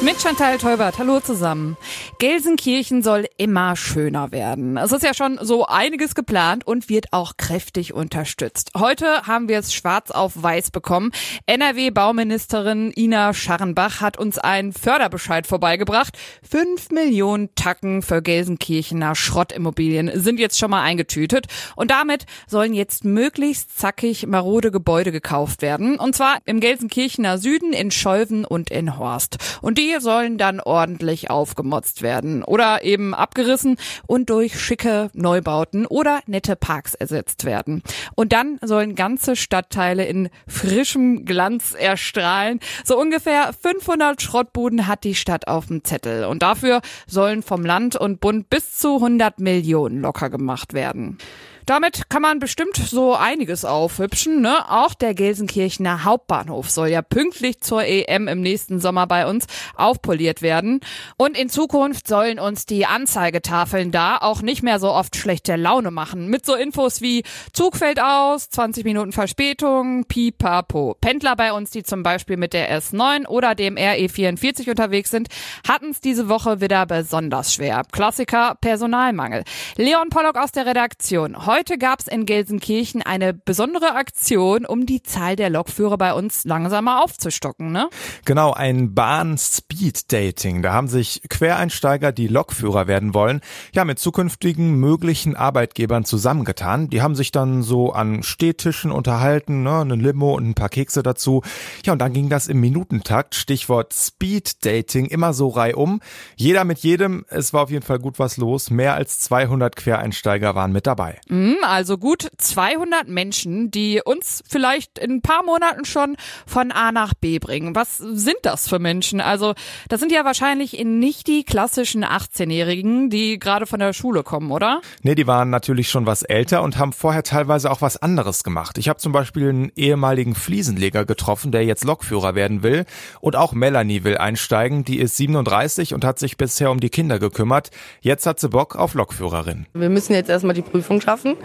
Mit Chantal Teubert, hallo zusammen. Gelsenkirchen soll immer schöner werden. Es ist ja schon so einiges geplant und wird auch kräftig unterstützt. Heute haben wir es schwarz auf weiß bekommen. NRW-Bauministerin Ina Scharrenbach hat uns einen Förderbescheid vorbeigebracht. Fünf Millionen Tacken für Gelsenkirchener Schrottimmobilien sind jetzt schon mal eingetütet. Und damit sollen jetzt möglichst zackig marode Gebäude gekauft werden. Und zwar im Gelsenkirchener Süden, in Scholven und in Horst. Und die die sollen dann ordentlich aufgemotzt werden oder eben abgerissen und durch schicke Neubauten oder nette Parks ersetzt werden. Und dann sollen ganze Stadtteile in frischem Glanz erstrahlen. So ungefähr 500 Schrottbuden hat die Stadt auf dem Zettel. Und dafür sollen vom Land und Bund bis zu 100 Millionen locker gemacht werden. Damit kann man bestimmt so einiges aufhübschen. Ne? Auch der Gelsenkirchener Hauptbahnhof soll ja pünktlich zur EM im nächsten Sommer bei uns aufpoliert werden. Und in Zukunft sollen uns die Anzeigetafeln da auch nicht mehr so oft schlechte Laune machen. Mit so Infos wie Zug fällt aus, 20 Minuten Verspätung, pipapo. Pendler bei uns, die zum Beispiel mit der S9 oder dem RE44 unterwegs sind, hatten es diese Woche wieder besonders schwer. Klassiker Personalmangel. Leon Pollock aus der Redaktion. Heute gab es in Gelsenkirchen eine besondere Aktion, um die Zahl der Lokführer bei uns langsamer aufzustocken, ne? Genau, ein Bahn-Speed-Dating. Da haben sich Quereinsteiger, die Lokführer werden wollen, ja mit zukünftigen möglichen Arbeitgebern zusammengetan. Die haben sich dann so an Stehtischen unterhalten, ne, eine Limo und ein paar Kekse dazu. Ja, und dann ging das im Minutentakt. Stichwort Speed-Dating, immer so reihum. Jeder mit jedem. Es war auf jeden Fall gut was los. Mehr als 200 Quereinsteiger waren mit dabei. Mhm. Mhm, also gut 200 Menschen, die uns vielleicht in ein paar Monaten schon von A nach B bringen. Was sind das für Menschen? Also das sind ja wahrscheinlich nicht die klassischen 18-Jährigen, die gerade von der Schule kommen, oder? Nee, die waren natürlich schon was älter und haben vorher teilweise auch was anderes gemacht. Ich habe zum Beispiel einen ehemaligen Fliesenleger getroffen, der jetzt Lokführer werden will. Und auch Melanie will einsteigen. Die ist 37 und hat sich bisher um die Kinder gekümmert. Jetzt hat sie Bock auf Lokführerin. Wir müssen jetzt erstmal die Prüfung schaffen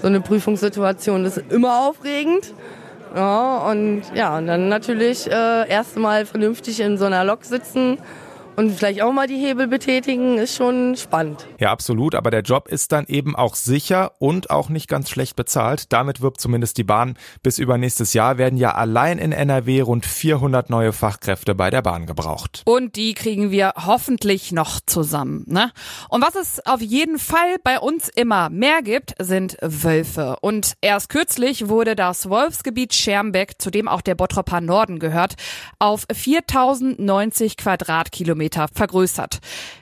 so eine Prüfungssituation ist immer aufregend. Ja, und ja, und dann natürlich äh, erst mal vernünftig in so einer Lok sitzen und vielleicht auch mal die Hebel betätigen, ist schon spannend. Ja, absolut. Aber der Job ist dann eben auch sicher und auch nicht ganz schlecht bezahlt. Damit wirbt zumindest die Bahn. Bis übernächstes Jahr werden ja allein in NRW rund 400 neue Fachkräfte bei der Bahn gebraucht. Und die kriegen wir hoffentlich noch zusammen. Ne? Und was es auf jeden Fall bei uns immer mehr gibt, sind Wölfe. Und erst kürzlich wurde das Wolfsgebiet Schermbeck, zu dem auch der Bottropper Norden gehört, auf 4090 Quadratkilometer Kilometer vergrößert.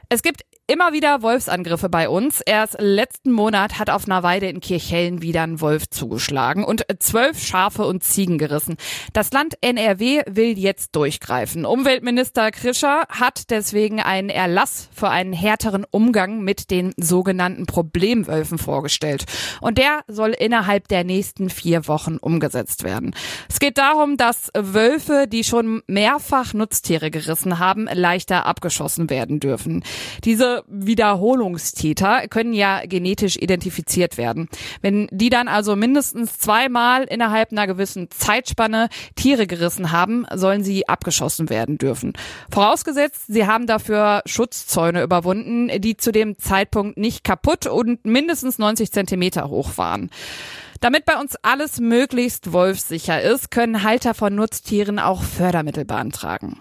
Es gibt immer wieder Wolfsangriffe bei uns. Erst letzten Monat hat auf einer Weide in Kirchhellen wieder ein Wolf zugeschlagen und zwölf Schafe und Ziegen gerissen. Das Land NRW will jetzt durchgreifen. Umweltminister Krischer hat deswegen einen Erlass für einen härteren Umgang mit den sogenannten Problemwölfen vorgestellt. Und der soll innerhalb der nächsten vier Wochen umgesetzt werden. Es geht darum, dass Wölfe, die schon mehrfach Nutztiere gerissen haben, leichter abgeschossen werden dürfen. Diese Wiederholungstäter können ja genetisch identifiziert werden. Wenn die dann also mindestens zweimal innerhalb einer gewissen Zeitspanne Tiere gerissen haben, sollen sie abgeschossen werden dürfen. Vorausgesetzt, sie haben dafür Schutzzäune überwunden, die zu dem Zeitpunkt nicht kaputt und mindestens 90 Zentimeter hoch waren. Damit bei uns alles möglichst wolfsicher ist, können Halter von Nutztieren auch Fördermittel beantragen.